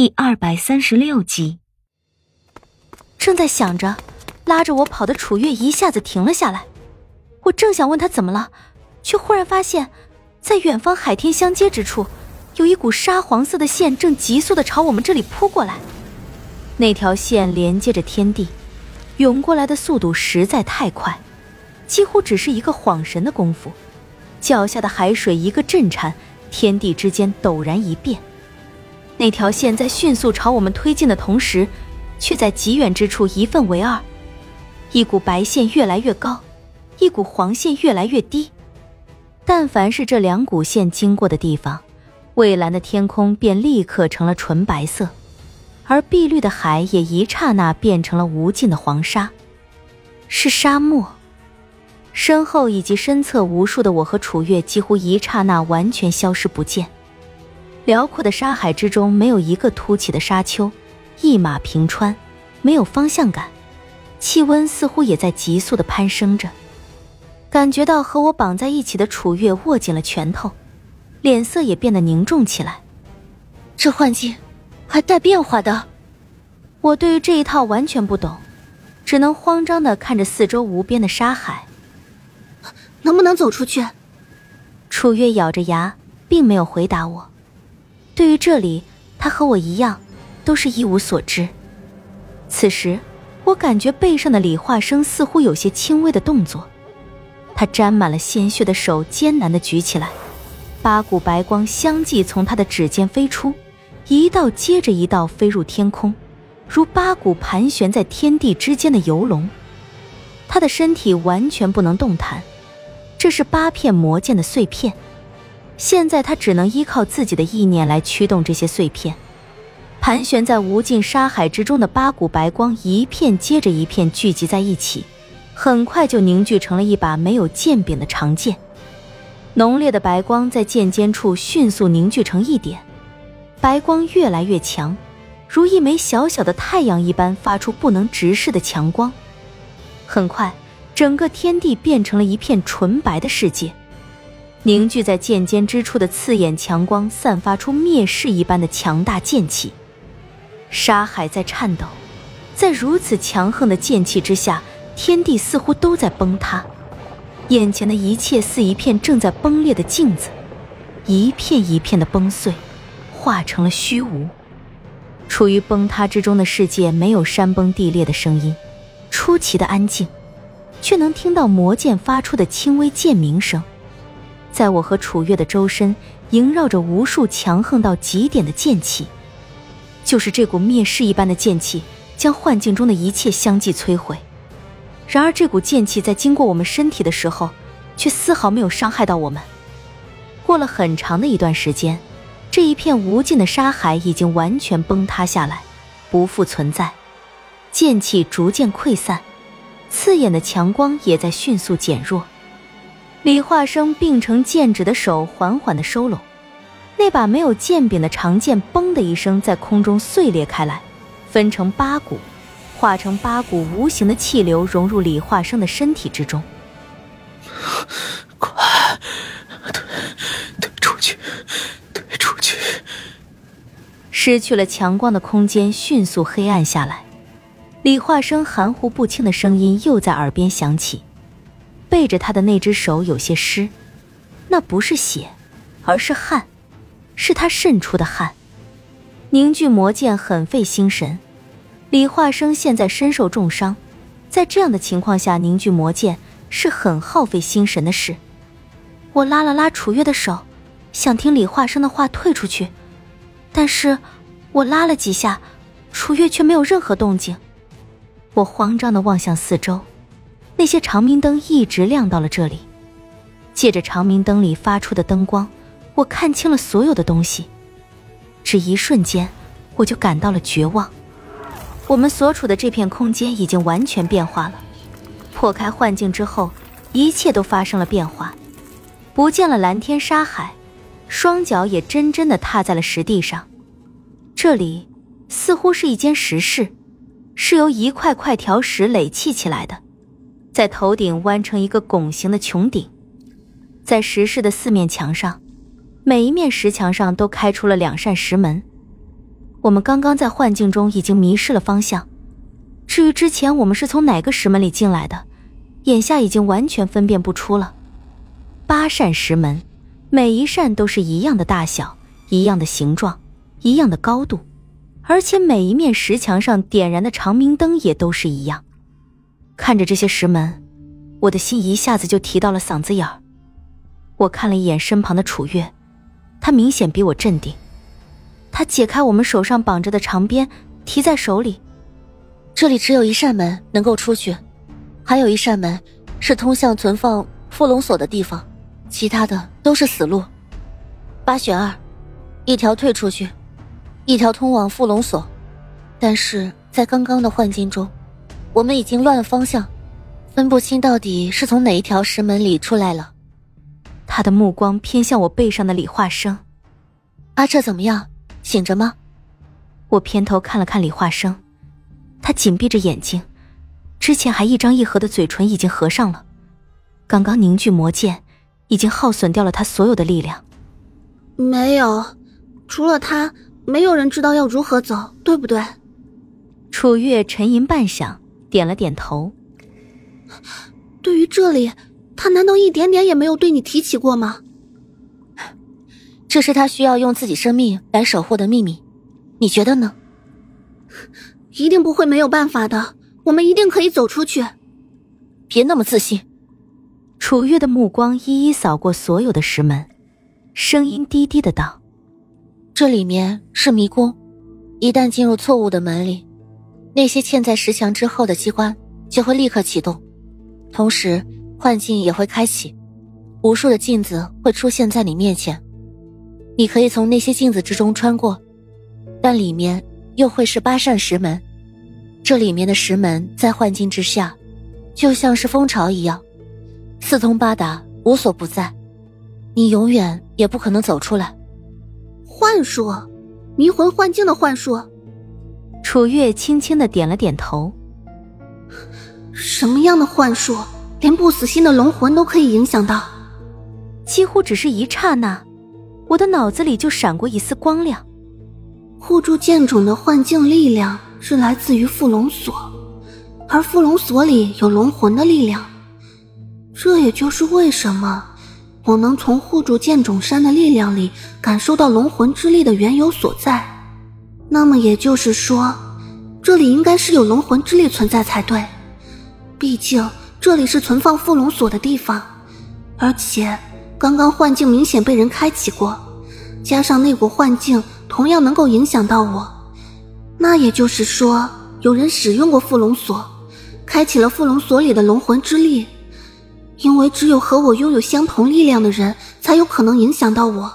第二百三十六集，正在想着，拉着我跑的楚月一下子停了下来。我正想问他怎么了，却忽然发现，在远方海天相接之处，有一股沙黄色的线正急速的朝我们这里扑过来。那条线连接着天地，涌过来的速度实在太快，几乎只是一个晃神的功夫，脚下的海水一个震颤，天地之间陡然一变。那条线在迅速朝我们推进的同时，却在极远之处一分为二，一股白线越来越高，一股黄线越来越低。但凡是这两股线经过的地方，蔚蓝的天空便立刻成了纯白色，而碧绿的海也一刹那变成了无尽的黄沙，是沙漠。身后以及身侧无数的我和楚月，几乎一刹那完全消失不见。辽阔的沙海之中，没有一个凸起的沙丘，一马平川，没有方向感，气温似乎也在急速的攀升着。感觉到和我绑在一起的楚月握紧了拳头，脸色也变得凝重起来。这幻境还带变化的？我对于这一套完全不懂，只能慌张的看着四周无边的沙海。能不能走出去？楚月咬着牙，并没有回答我。对于这里，他和我一样，都是一无所知。此时，我感觉背上的李化生似乎有些轻微的动作，他沾满了鲜血的手艰难地举起来，八股白光相继从他的指尖飞出，一道接着一道飞入天空，如八股盘旋在天地之间的游龙。他的身体完全不能动弹，这是八片魔剑的碎片。现在他只能依靠自己的意念来驱动这些碎片，盘旋在无尽沙海之中的八股白光，一片接着一片聚集在一起，很快就凝聚成了一把没有剑柄的长剑。浓烈的白光在剑尖处迅速凝聚成一点，白光越来越强，如一枚小小的太阳一般，发出不能直视的强光。很快，整个天地变成了一片纯白的世界。凝聚在剑尖之处的刺眼强光，散发出灭世一般的强大剑气。沙海在颤抖，在如此强横的剑气之下，天地似乎都在崩塌。眼前的一切似一片正在崩裂的镜子，一片一片的崩碎，化成了虚无。处于崩塌之中的世界，没有山崩地裂的声音，出奇的安静，却能听到魔剑发出的轻微剑鸣声。在我和楚月的周身萦绕着无数强横到极点的剑气，就是这股灭世一般的剑气，将幻境中的一切相继摧毁。然而，这股剑气在经过我们身体的时候，却丝毫没有伤害到我们。过了很长的一段时间，这一片无尽的沙海已经完全崩塌下来，不复存在。剑气逐渐溃散，刺眼的强光也在迅速减弱。李化生并成剑指的手缓缓的收拢，那把没有剑柄的长剑“嘣”的一声在空中碎裂开来，分成八股，化成八股无形的气流融入李化生的身体之中。快，退，退出去，退出去！失去了强光的空间迅速黑暗下来，李化生含糊不清的声音又在耳边响起。背着他的那只手有些湿，那不是血，而是汗，是他渗出的汗。凝聚魔剑很费心神，李化生现在身受重伤，在这样的情况下凝聚魔剑是很耗费心神的事。我拉了拉楚月的手，想听李化生的话退出去，但是我拉了几下，楚月却没有任何动静。我慌张的望向四周。那些长明灯一直亮到了这里，借着长明灯里发出的灯光，我看清了所有的东西。只一瞬间，我就感到了绝望。我们所处的这片空间已经完全变化了。破开幻境之后，一切都发生了变化，不见了蓝天沙海，双脚也真真的踏在了石地上。这里似乎是一间石室，是由一块块条石垒砌起来的。在头顶弯成一个拱形的穹顶，在石室的四面墙上，每一面石墙上都开出了两扇石门。我们刚刚在幻境中已经迷失了方向。至于之前我们是从哪个石门里进来的，眼下已经完全分辨不出了。八扇石门，每一扇都是一样的大小、一样的形状、一样的高度，而且每一面石墙上点燃的长明灯也都是一样。看着这些石门，我的心一下子就提到了嗓子眼儿。我看了一眼身旁的楚月，他明显比我镇定。他解开我们手上绑着的长鞭，提在手里。这里只有一扇门能够出去，还有一扇门是通向存放附龙锁的地方，其他的都是死路。八选二，一条退出去，一条通往附龙锁。但是在刚刚的幻境中，我们已经乱了方向，分不清到底是从哪一条石门里出来了。他的目光偏向我背上的李化生。阿彻怎么样？醒着吗？我偏头看了看李化生。他紧闭着眼睛，之前还一张一合的嘴唇已经合上了。刚刚凝聚魔剑，已经耗损掉了他所有的力量。没有，除了他，没有人知道要如何走，对不对？楚月沉吟半晌，点了点头。对于这里，他难道一点点也没有对你提起过吗？这是他需要用自己生命来守护的秘密，你觉得呢？一定不会没有办法的，我们一定可以走出去。别那么自信。楚月的目光一一扫过所有的石门，声音低低的道：“这里面是迷宫，一旦进入错误的门里，那些嵌在石墙之后的机关就会立刻启动，同时幻境也会开启，无数的镜子会出现在你面前，你可以从那些镜子之中穿过，但里面……”又会是八扇石门，这里面的石门在幻境之下，就像是蜂巢一样，四通八达，无所不在，你永远也不可能走出来。幻术，迷魂幻境的幻术。楚月轻轻的点了点头。什么样的幻术，连不死心的龙魂都可以影响到？几乎只是一刹那，我的脑子里就闪过一丝光亮。护住剑种的幻境力量是来自于缚龙锁，而缚龙锁里有龙魂的力量。这也就是为什么我能从护住剑种山的力量里感受到龙魂之力的缘由所在。那么也就是说，这里应该是有龙魂之力存在才对。毕竟这里是存放附龙锁的地方，而且刚刚幻境明显被人开启过，加上那股幻境。同样能够影响到我，那也就是说，有人使用过附龙锁，开启了附龙锁里的龙魂之力。因为只有和我拥有相同力量的人，才有可能影响到我。